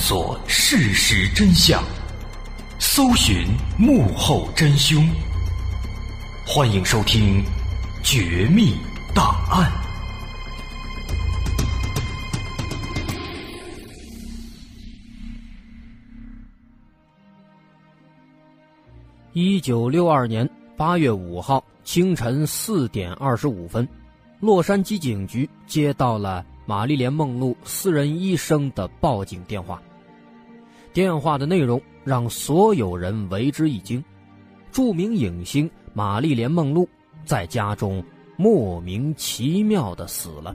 探索事实真相，搜寻幕后真凶。欢迎收听《绝密档案》。一九六二年八月五号清晨四点二十五分，洛杉矶警局接到了玛丽莲·梦露私人医生的报警电话。电话的内容让所有人为之一惊：著名影星玛丽莲·梦露在家中莫名其妙的死了。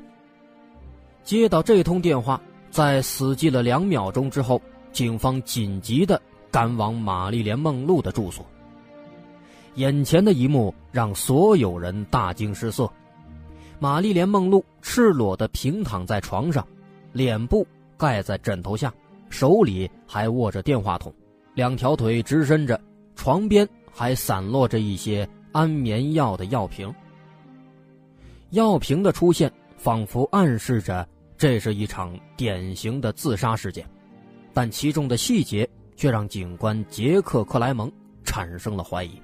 接到这通电话，在死寂了两秒钟之后，警方紧急的赶往玛丽莲·梦露的住所。眼前的一幕让所有人大惊失色：玛丽莲·梦露赤裸的平躺在床上，脸部盖在枕头下，手里还握着电话筒，两条腿直伸着，床边还散落着一些安眠药的药瓶。药瓶的出现仿佛暗示着这是一场典型的自杀事件，但其中的细节却让警官杰克·克莱蒙产生了怀疑。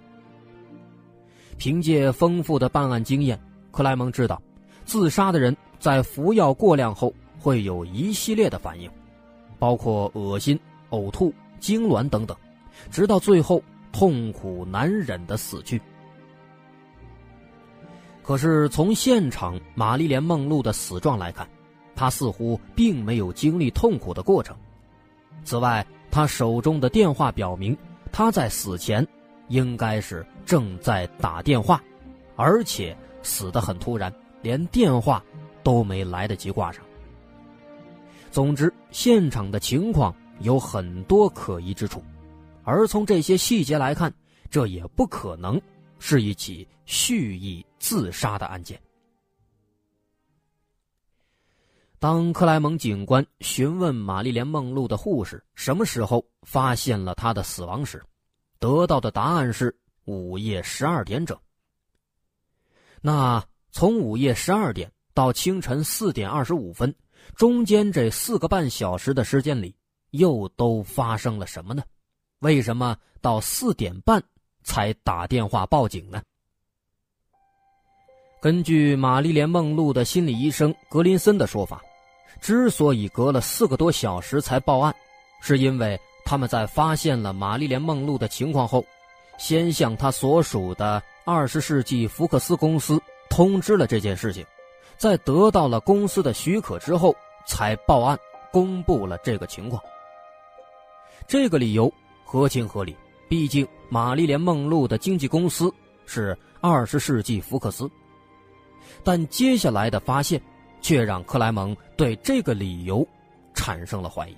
凭借丰富的办案经验，克莱蒙知道，自杀的人在服药过量后会有一系列的反应，包括恶心、呕吐、痉挛等等，直到最后痛苦难忍的死去。可是从现场玛丽莲·梦露的死状来看，她似乎并没有经历痛苦的过程。此外，她手中的电话表明，她在死前。应该是正在打电话，而且死得很突然，连电话都没来得及挂上。总之，现场的情况有很多可疑之处，而从这些细节来看，这也不可能是一起蓄意自杀的案件。当克莱蒙警官询问玛丽莲·梦露的护士什么时候发现了她的死亡时，得到的答案是午夜十二点整。那从午夜十二点到清晨四点二十五分，中间这四个半小时的时间里，又都发生了什么呢？为什么到四点半才打电话报警呢？根据玛丽莲·梦露的心理医生格林森的说法，之所以隔了四个多小时才报案，是因为。他们在发现了玛丽莲·梦露的情况后，先向他所属的二十世纪福克斯公司通知了这件事情，在得到了公司的许可之后，才报案公布了这个情况。这个理由合情合理，毕竟玛丽莲·梦露的经纪公司是二十世纪福克斯。但接下来的发现，却让克莱蒙对这个理由产生了怀疑。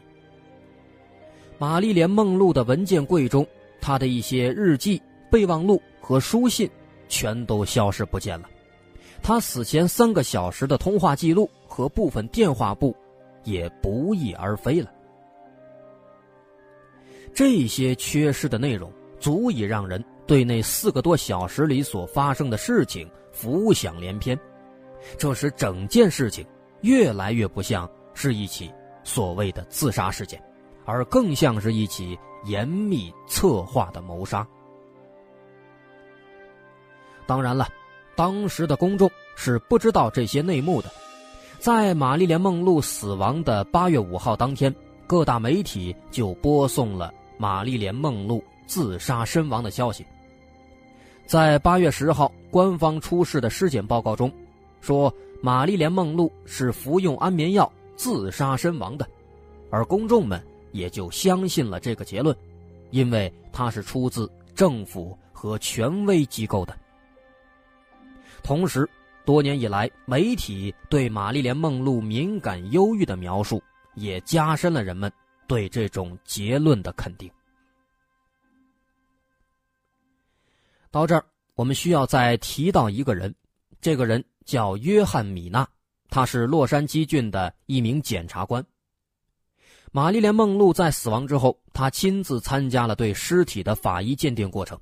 玛丽莲·梦露的文件柜中，她的一些日记、备忘录和书信全都消失不见了。他死前三个小时的通话记录和部分电话簿也不翼而飞了。这些缺失的内容足以让人对那四个多小时里所发生的事情浮想联翩，这使整件事情越来越不像是一起所谓的自杀事件。而更像是一起严密策划的谋杀。当然了，当时的公众是不知道这些内幕的。在玛丽莲·梦露死亡的八月五号当天，各大媒体就播送了玛丽莲·梦露自杀身亡的消息。在八月十号官方出示的尸检报告中，说玛丽莲·梦露是服用安眠药自杀身亡的，而公众们。也就相信了这个结论，因为它是出自政府和权威机构的。同时，多年以来媒体对玛丽莲·梦露敏感忧郁的描述，也加深了人们对这种结论的肯定。到这儿，我们需要再提到一个人，这个人叫约翰·米纳，他是洛杉矶郡的一名检察官。玛丽莲·梦露在死亡之后，他亲自参加了对尸体的法医鉴定过程。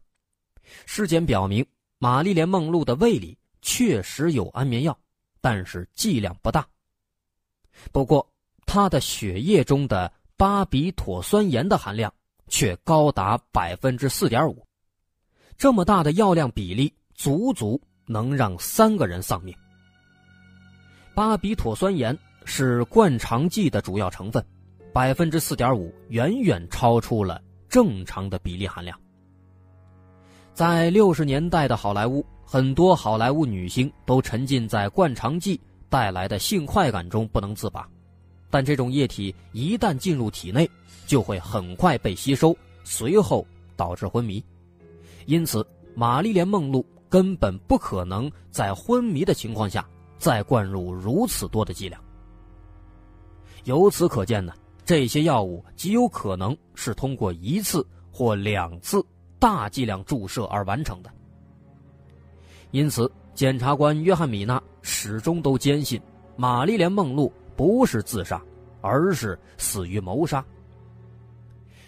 尸检表明，玛丽莲·梦露的胃里确实有安眠药，但是剂量不大。不过，他的血液中的巴比妥酸盐的含量却高达百分之四点五，这么大的药量比例，足足能让三个人丧命。巴比妥酸盐是灌肠剂的主要成分，百分之四点五远远超出了正常的比例含量。在六十年代的好莱坞，很多好莱坞女星都沉浸在灌肠剂带来的性快感中不能自拔，但这种液体一旦进入体内，就会很快被吸收，随后导致昏迷。因此，玛丽莲·梦露根本不可能在昏迷的情况下再灌入如此多的剂量。由此可见呢，这些药物极有可能是通过一次或两次。大剂量注射而完成的，因此检察官约翰米娜始终都坚信玛丽莲梦露不是自杀，而是死于谋杀。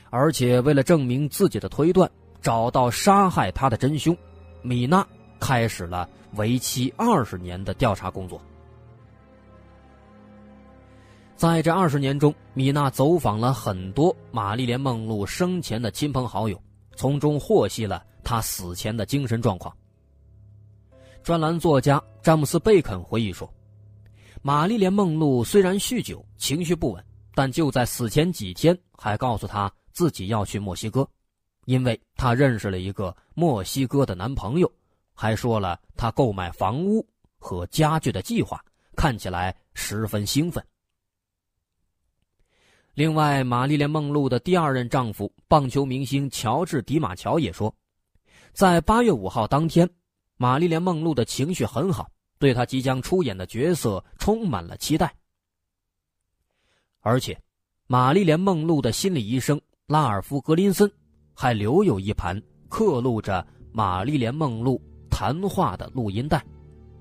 而且为了证明自己的推断，找到杀害她的真凶，米娜开始了为期二十年的调查工作。在这二十年中，米娜走访了很多玛丽莲梦露生前的亲朋好友。从中获悉了他死前的精神状况。专栏作家詹姆斯·贝肯回忆说：“玛丽莲·梦露虽然酗酒、情绪不稳，但就在死前几天还告诉他自己要去墨西哥，因为他认识了一个墨西哥的男朋友，还说了他购买房屋和家具的计划，看起来十分兴奋。”另外，玛丽莲·梦露的第二任丈夫棒球明星乔治·迪马乔也说，在八月五号当天，玛丽莲·梦露的情绪很好，对她即将出演的角色充满了期待。而且，玛丽莲·梦露的心理医生拉尔夫·格林森还留有一盘刻录着玛丽莲·梦露谈话的录音带，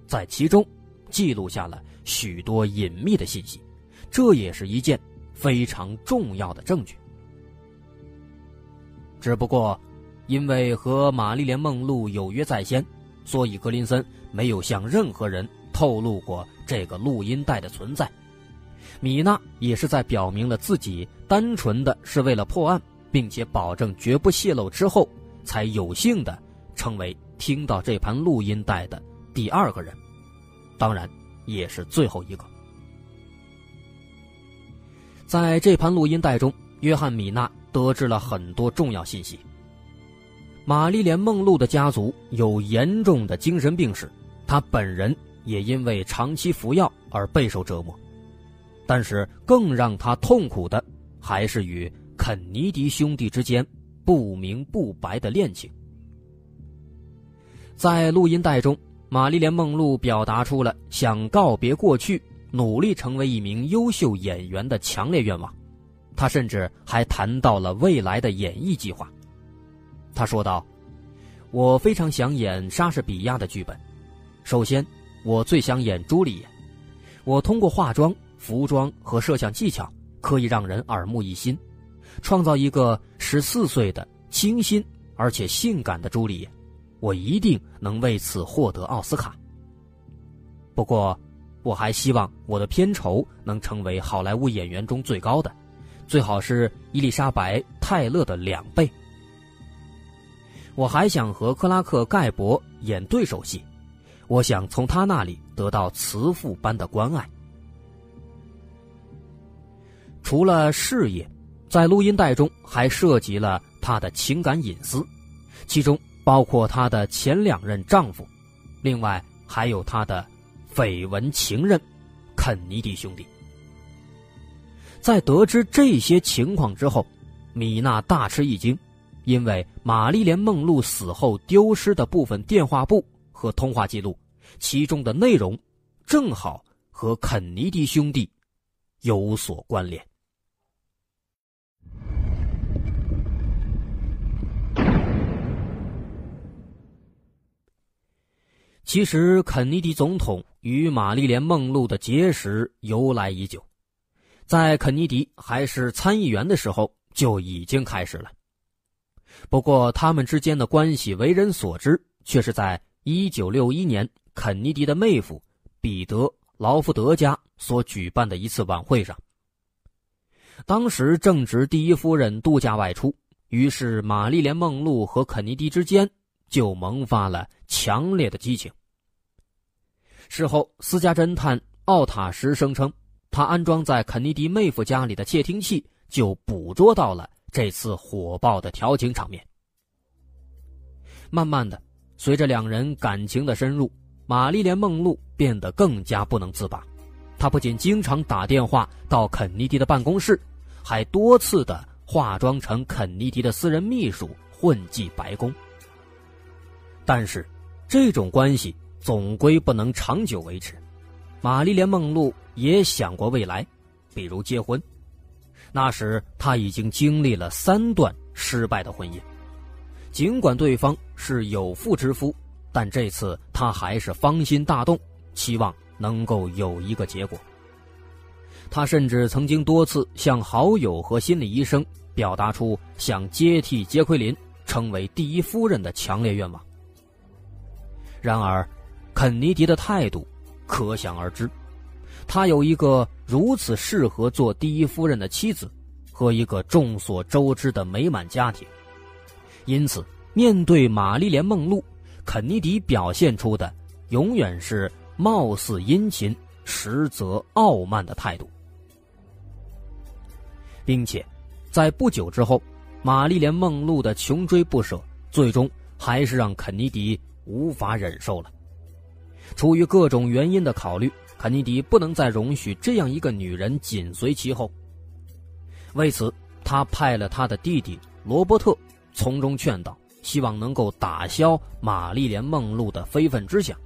在其中记录下了许多隐秘的信息，这也是一件。非常重要的证据。只不过，因为和玛丽莲·梦露有约在先，所以格林森没有向任何人透露过这个录音带的存在。米娜也是在表明了自己单纯的是为了破案，并且保证绝不泄露之后，才有幸的成为听到这盘录音带的第二个人，当然也是最后一个。在这盘录音带中，约翰·米娜得知了很多重要信息。玛丽莲·梦露的家族有严重的精神病史，她本人也因为长期服药而备受折磨。但是，更让他痛苦的还是与肯尼迪兄弟之间不明不白的恋情。在录音带中，玛丽莲·梦露表达出了想告别过去。努力成为一名优秀演员的强烈愿望，他甚至还谈到了未来的演艺计划。他说道：“我非常想演莎士比亚的剧本。首先，我最想演朱丽叶。我通过化妆、服装和摄像技巧，可以让人耳目一新，创造一个十四岁的清新而且性感的朱丽叶。我一定能为此获得奥斯卡。不过。”我还希望我的片酬能成为好莱坞演员中最高的，最好是伊丽莎白·泰勒的两倍。我还想和克拉克·盖博演对手戏，我想从他那里得到慈父般的关爱。除了事业，在录音带中还涉及了他的情感隐私，其中包括他的前两任丈夫，另外还有他的。绯闻情人，肯尼迪兄弟。在得知这些情况之后，米娜大吃一惊，因为玛丽莲·梦露死后丢失的部分电话簿和通话记录，其中的内容正好和肯尼迪兄弟有所关联。其实，肯尼迪总统。与玛丽莲·梦露的结识由来已久，在肯尼迪还是参议员的时候就已经开始了。不过，他们之间的关系为人所知，却是在1961年肯尼迪的妹夫彼得·劳福德家所举办的一次晚会上。当时正值第一夫人度假外出，于是玛丽莲·梦露和肯尼迪之间就萌发了强烈的激情。事后，私家侦探奥塔什声称，他安装在肯尼迪妹夫家里的窃听器就捕捉到了这次火爆的调情场面。慢慢的，随着两人感情的深入，玛丽莲·梦露变得更加不能自拔。她不仅经常打电话到肯尼迪的办公室，还多次的化妆成肯尼迪的私人秘书混迹白宫。但是，这种关系总归不能长久维持。玛丽莲·梦露也想过未来，比如结婚。那时，他已经经历了三段失败的婚姻。尽管对方是有妇之夫，但这次他还是芳心大动，期望能够有一个结果。他甚至曾经多次向好友和心理医生表达出想接替杰奎琳成为第一夫人的强烈愿望。然而，肯尼迪的态度可想而知，他有一个如此适合做第一夫人的妻子，和一个众所周知的美满家庭。因此，面对玛丽莲·梦露，肯尼迪表现出的永远是貌似殷勤，实则傲慢的态度，并且，在不久之后，玛丽莲·梦露的穷追不舍，最终还是让肯尼迪无法忍受了。出于各种原因的考虑，肯尼迪不能再容许这样一个女人紧随其后。为此，他派了他的弟弟罗伯特。从中劝导，希望能够打消玛丽莲·梦露的非分之想。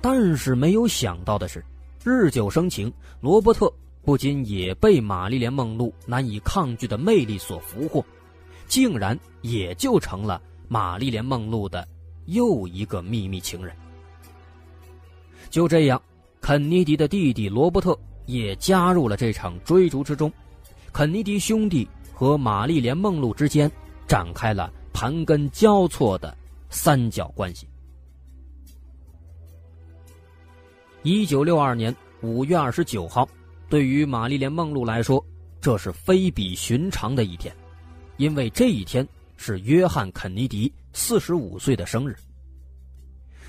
但是没有想到的是，日久生情，罗伯特不仅也被玛丽莲·梦露难以抗拒的魅力所俘获，竟然也就成了玛丽莲·梦露的又一个秘密情人。就这样，肯尼迪的弟弟罗伯特也加入了这场追逐之中。肯尼迪兄弟。和玛丽莲·梦露之间展开了盘根交错的三角关系。一九六二年五月二十九号，对于玛丽莲·梦露来说，这是非比寻常的一天，因为这一天是约翰·肯尼迪四十五岁的生日。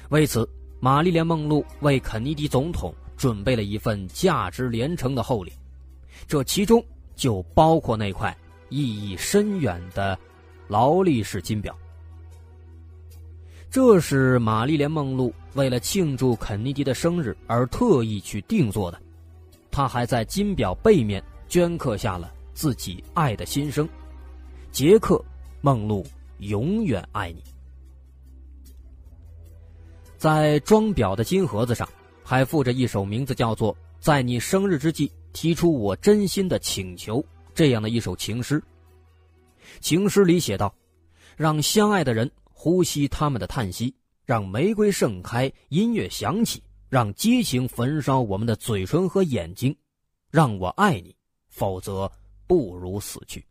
为此，玛丽莲·梦露为肯尼迪总统准备了一份价值连城的厚礼，这其中就包括那块。意义深远的劳力士金表，这是玛丽莲·梦露为了庆祝肯尼迪的生日而特意去定做的。她还在金表背面镌刻下了自己爱的心声：“杰克·梦露，永远爱你。”在装表的金盒子上，还附着一首名字叫做《在你生日之际提出我真心的请求》。这样的一首情诗，情诗里写道：“让相爱的人呼吸他们的叹息，让玫瑰盛开，音乐响起，让激情焚烧我们的嘴唇和眼睛，让我爱你，否则不如死去。”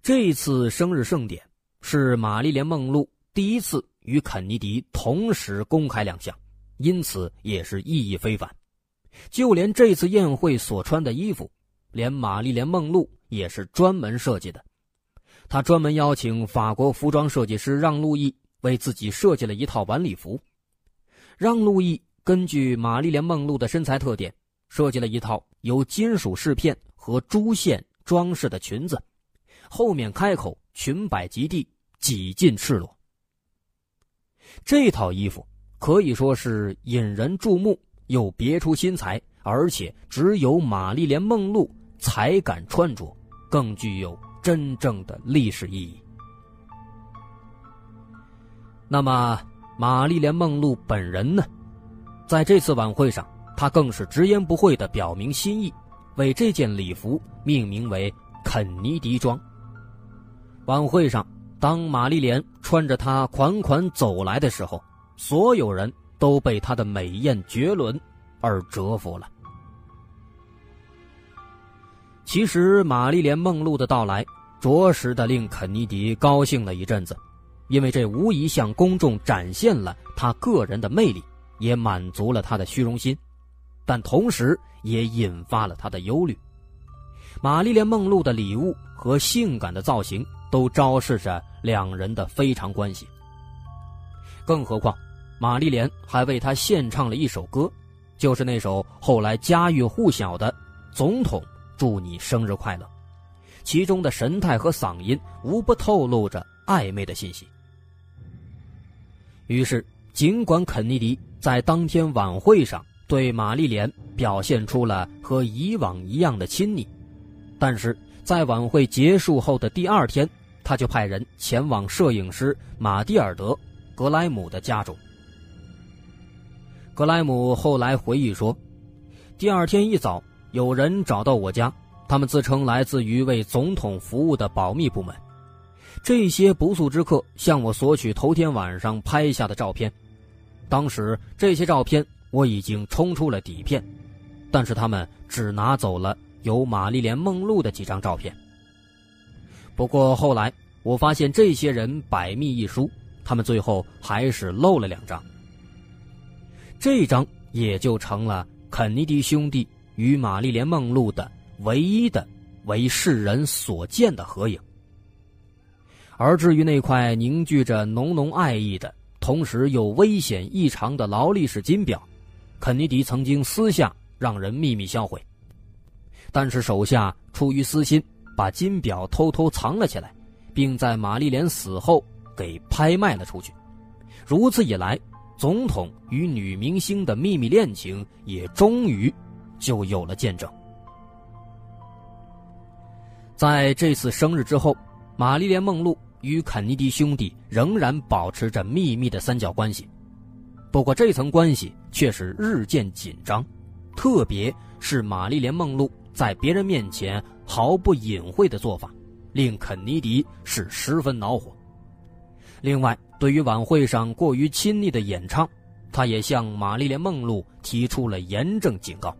这次生日盛典是玛丽莲·梦露第一次与肯尼迪同时公开亮相，因此也是意义非凡。就连这次宴会所穿的衣服，连玛丽莲·梦露也是专门设计的。她专门邀请法国服装设计师让·路易为自己设计了一套晚礼服。让·路易根据玛丽莲·梦露的身材特点，设计了一套由金属饰片和珠线装饰的裙子，后面开口，裙摆及地，几近赤裸。这套衣服可以说是引人注目。又别出心裁，而且只有玛丽莲·梦露才敢穿着，更具有真正的历史意义。那么，玛丽莲·梦露本人呢？在这次晚会上，她更是直言不讳的表明心意，为这件礼服命名为“肯尼迪装”。晚会上，当玛丽莲穿着它款款走来的时候，所有人。都被她的美艳绝伦而折服了。其实，玛丽莲·梦露的到来，着实的令肯尼迪高兴了一阵子，因为这无疑向公众展现了他个人的魅力，也满足了他的虚荣心。但同时也引发了他的忧虑。玛丽莲·梦露的礼物和性感的造型都昭示着两人的非常关系。更何况，玛丽莲还为他献唱了一首歌，就是那首后来家喻户晓的《总统祝你生日快乐》，其中的神态和嗓音无不透露着暧昧的信息。于是，尽管肯尼迪在当天晚会上对玛丽莲表现出了和以往一样的亲昵，但是在晚会结束后的第二天，他就派人前往摄影师马蒂尔德·格莱姆的家中。格莱姆后来回忆说，第二天一早，有人找到我家，他们自称来自于为总统服务的保密部门。这些不速之客向我索取头天晚上拍下的照片，当时这些照片我已经冲出了底片，但是他们只拿走了有玛丽莲·梦露的几张照片。不过后来我发现这些人百密一疏，他们最后还是漏了两张。这张也就成了肯尼迪兄弟与玛丽莲·梦露的唯一的为世人所见的合影。而至于那块凝聚着浓浓爱意的，同时又危险异常的劳力士金表，肯尼迪曾经私下让人秘密销毁，但是手下出于私心，把金表偷偷藏了起来，并在玛丽莲死后给拍卖了出去。如此一来，总统与女明星的秘密恋情也终于就有了见证。在这次生日之后，玛丽莲·梦露。与肯尼迪兄弟仍然保持着秘密的三角关系，不过这层关系却是日渐紧张，特别是玛丽莲·梦露在别人面前毫不隐晦的做法，令肯尼迪是十分恼火。另外，对于晚会上过于亲昵的演唱，他也向玛丽莲·梦露提出了严正警告。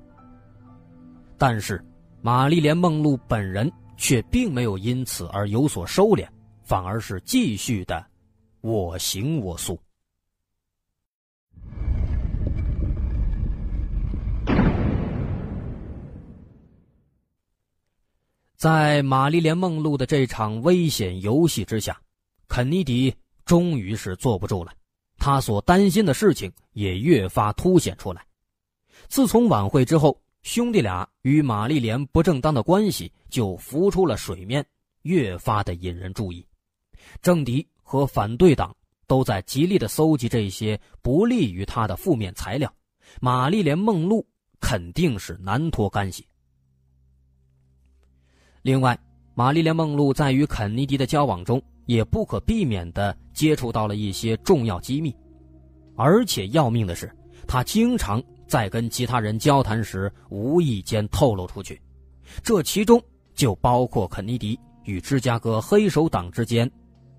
但是，玛丽莲·梦露本人却并没有因此而有所收敛。反而是继续的我行我素。在玛丽莲·梦露的这场危险游戏之下，肯尼迪终于是坐不住了。他所担心的事情也越发凸显出来。自从晚会之后，兄弟俩与玛丽莲不正当的关系就浮出了水面，越发的引人注意。政敌和反对党都在极力的搜集这些不利于他的负面材料，玛丽莲·梦露肯定是难脱干系。另外，玛丽莲·梦露在与肯尼迪的交往中，也不可避免的接触到了一些重要机密，而且要命的是，她经常在跟其他人交谈时无意间透露出去，这其中就包括肯尼迪与芝加哥黑手党之间。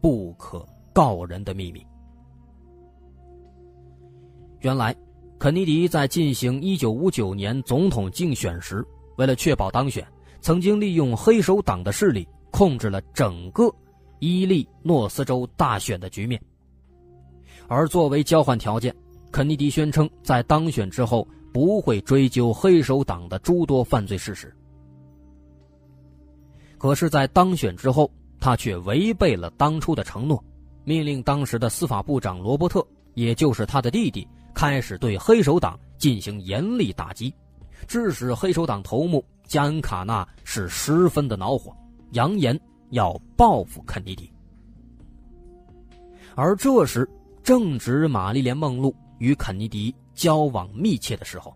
不可告人的秘密。原来，肯尼迪在进行1959年总统竞选时，为了确保当选，曾经利用黑手党的势力控制了整个伊利诺斯州大选的局面。而作为交换条件，肯尼迪宣称在当选之后不会追究黑手党的诸多犯罪事实。可是，在当选之后，他却违背了当初的承诺，命令当时的司法部长罗伯特，也就是他的弟弟，开始对黑手党进行严厉打击，致使黑手党头目加恩卡纳是十分的恼火，扬言要报复肯尼迪。而这时正值玛丽莲·梦露与肯尼迪交往密切的时候，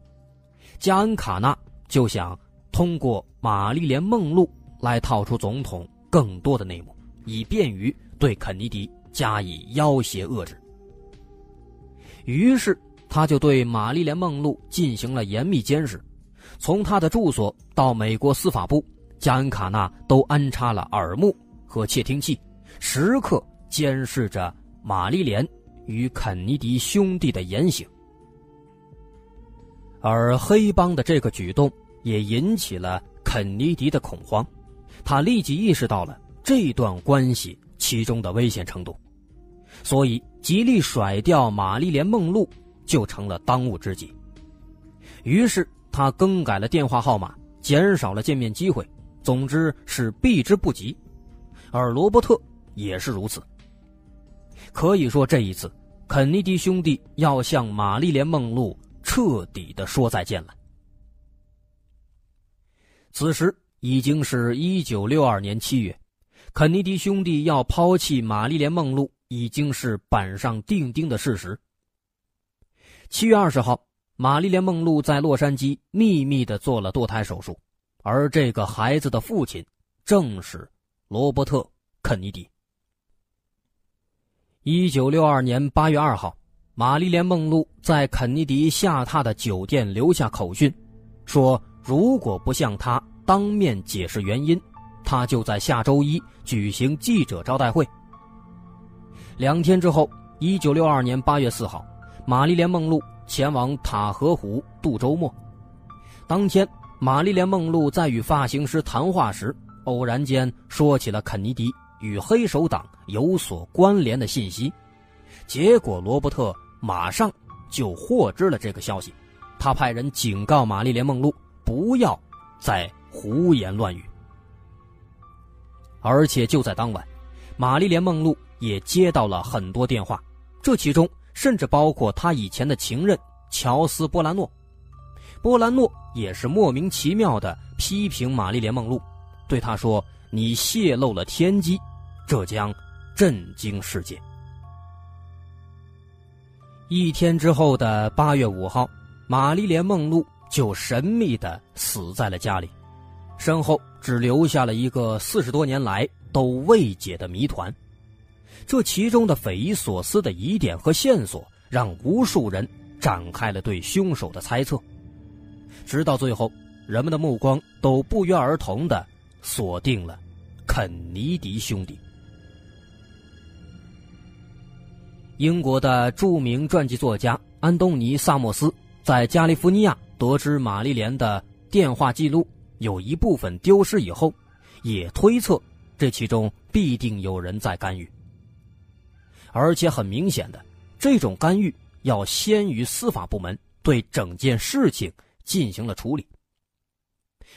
加恩卡纳就想通过玛丽莲·梦露来套出总统。更多的内幕，以便于对肯尼迪加以要挟遏制。于是，他就对玛丽莲·梦露进行了严密监视，从他的住所到美国司法部，加恩卡纳都安插了耳目和窃听器，时刻监视着玛丽莲与肯尼迪兄弟的言行。而黑帮的这个举动也引起了肯尼迪的恐慌。他立即意识到了这段关系其中的危险程度，所以极力甩掉玛丽莲·梦露就成了当务之急。于是他更改了电话号码，减少了见面机会，总之是避之不及。而罗伯特也是如此。可以说，这一次，肯尼迪兄弟要向玛丽莲·梦露彻底的说再见了。此时已经是一九六二年七月，肯尼迪兄弟要抛弃玛丽莲·梦露已经是板上钉钉的事实。七月二十号。玛丽莲·梦露在洛杉矶秘密的做了堕胎手术，而这个孩子的父亲正是罗伯特·肯尼迪。一九六二年八月二号，玛丽莲·梦露在肯尼迪下榻的酒店留下口讯，说如果不向他当面解释原因，他就在下周一举行记者招待会。两天之后，一九六二年八月四号，玛丽莲·梦露。前往塔河湖度周末。当天，玛丽莲·梦露在与发型师谈话时，偶然间说起了肯尼迪与黑手党有所关联的信息。结果，罗伯特马上就获知了这个消息。他派人警告玛丽莲·梦露不要再胡言乱语。而且就在当晚，玛丽莲·梦露也接到了很多电话，这其中。甚至包括他以前的情人乔斯·波兰诺，波兰诺也是莫名其妙的批评玛丽莲·梦露，对他说：“你泄露了天机，这将震惊世界。”一天之后的八月五号，玛丽莲·梦露就神秘的死在了家里，身后只留下了一个四十多年来都未解的谜团。这其中的匪夷所思的疑点和线索，让无数人展开了对凶手的猜测。直到最后，人们的目光都不约而同的锁定了肯尼迪兄弟。英国的著名传记作家安东尼·萨默斯在加利福尼亚得知玛丽莲的电话记录有一部分丢失以后，也推测这其中必定有人在干预。而且很明显的，这种干预要先于司法部门对整件事情进行了处理。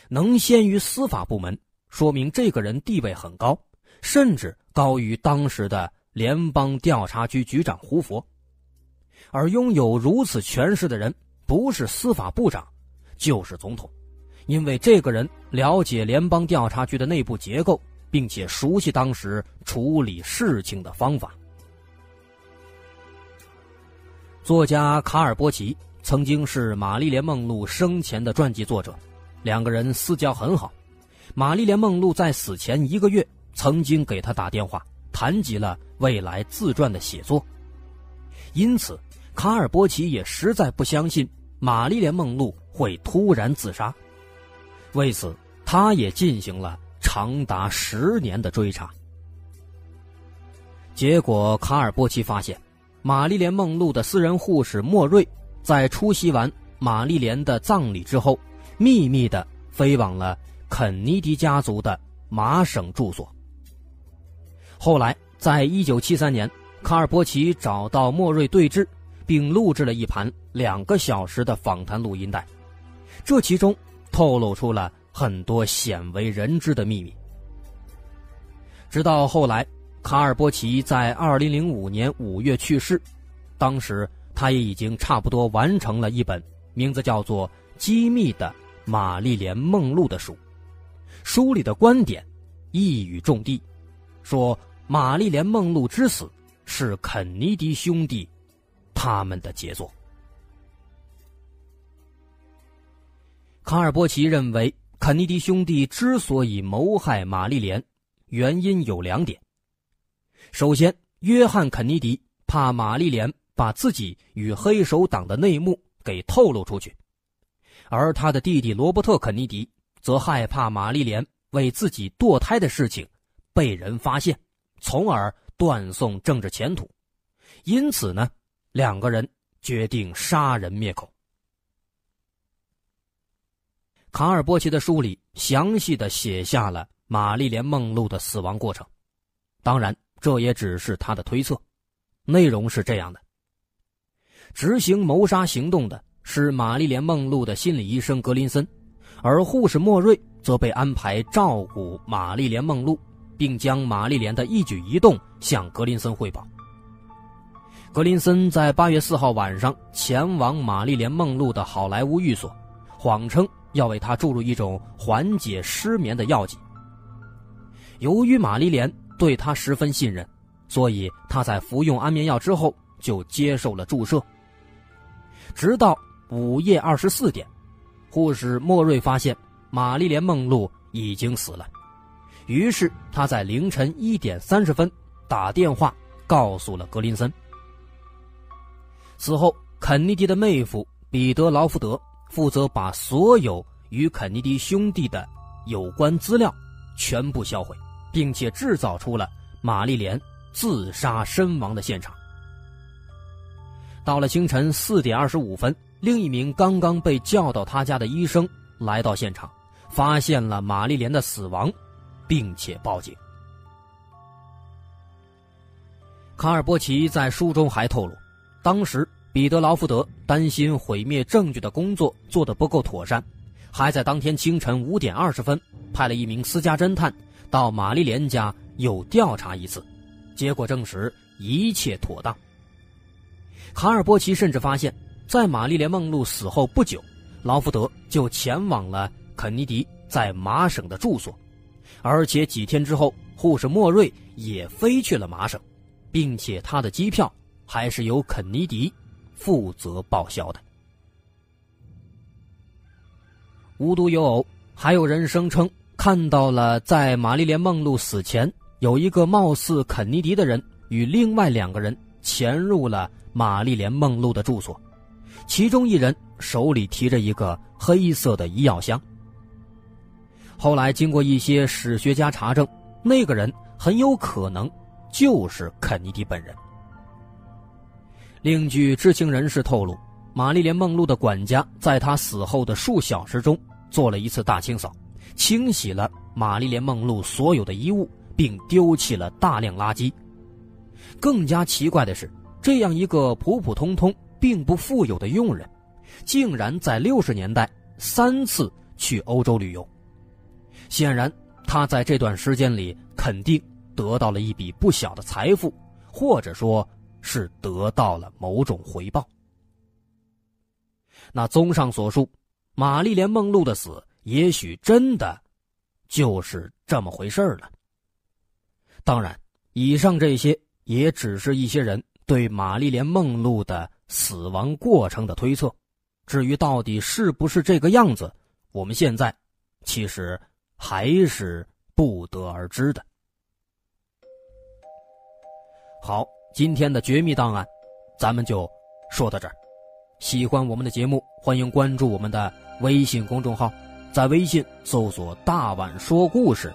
能先于司法部门，说明这个人地位很高，甚至高于当时的联邦调查局局长胡佛。而拥有如此权势的人，不是司法部长，就是总统，因为这个人了解联邦调查局的内部结构，并且熟悉当时处理事情的方法。作家卡尔波奇曾经是玛丽莲·梦露生前的传记作者，两个人私交很好。玛丽莲·梦露在死前一个月曾经给他打电话，谈及了未来自传的写作。因此，卡尔波奇也实在不相信玛丽莲·梦露会突然自杀。为此，他也进行了长达十年的追查。结果，卡尔波奇发现。玛丽莲·梦露的私人护士莫瑞，在出席完玛丽莲的葬礼之后，秘密的飞往了肯尼迪家族的麻省住所。后来，在一九七三年，卡尔波奇找到莫瑞对峙，并录制了一盘两个小时的访谈录音带，这其中透露出了很多鲜为人知的秘密。直到后来。卡尔波奇在二零零五年五月去世，当时他也已经差不多完成了一本名字叫做《机密的玛丽莲梦露》的书，书里的观点一语中的，说玛丽莲梦露之死是肯尼迪兄弟他们的杰作。卡尔波奇认为，肯尼迪兄弟之所以谋害玛丽莲，原因有两点。首先，约翰·肯尼迪怕玛丽莲把自己与黑手党的内幕给透露出去，而他的弟弟罗伯特·肯尼迪则害怕玛丽莲为自己堕胎的事情被人发现，从而断送政治前途。因此呢，两个人决定杀人灭口。卡尔波奇的书里详细的写下了玛丽莲·梦露的死亡过程，当然。这也只是他的推测，内容是这样的：执行谋杀行动的是玛丽莲梦露的心理医生格林森，而护士莫瑞则被安排照顾玛丽莲梦露，并将玛丽莲的一举一动向格林森汇报。格林森在八月四号晚上前往玛丽莲梦露的好莱坞寓所，谎称要为她注入一种缓解失眠的药剂。由于玛丽莲对他十分信任，所以他在服用安眠药之后就接受了注射。直到午夜二十四点，护士莫瑞发现玛丽莲梦露已经死了，于是他在凌晨一点三十分打电话告诉了格林森。此后，肯尼迪的妹夫彼得·劳福德负责把所有与肯尼迪兄弟的有关资料全部销毁，并且制造出了玛丽莲自杀身亡的现场。到了清晨四点二十五分，另一名刚刚被叫到他家的医生来到现场，发现了玛丽莲的死亡，并且报警。卡尔波奇在书中还透露。当时，彼得·劳福德担心毁灭证据的工作做得不够妥善，还在当天清晨五点二十分派了一名私家侦探到玛丽莲家又调查一次，结果证实一切妥当。卡尔波奇甚至发现，在玛丽莲·梦露死后不久，劳福德就前往了肯尼迪在麻省的住所，而且几天之后，护士莫瑞也飞去了麻省，并且他的机票。还是由肯尼迪负责报销的。无独有偶，还有人声称看到了在玛丽莲·梦露死前，有一个貌似肯尼迪的人与另外两个人潜入了玛丽莲·梦露的住所，其中一人手里提着一个黑色的医药箱。后来经过一些史学家查证，那个人很有可能就是肯尼迪本人。另据知情人士透露，玛丽莲·梦露的管家在她死后的数小时中做了一次大清扫，清洗了玛丽莲·梦露所有的衣物，并丢弃了大量垃圾。更加奇怪的是，这样一个普普通通、并不富有的佣人，竟然在六十年代三次去欧洲旅游。显然，他在这段时间里肯定得到了一笔不小的财富，或者说。是得到了某种回报。那综上所述，玛丽莲·梦露的死也许真的就是这么回事了。当然，以上这些也只是一些人对玛丽莲·梦露的死亡过程的推测。至于到底是不是这个样子，我们现在其实还是不得而知的。好。今天的绝密档案，咱们就说到这儿。喜欢我们的节目，欢迎关注我们的微信公众号，在微信搜索“大碗说故事”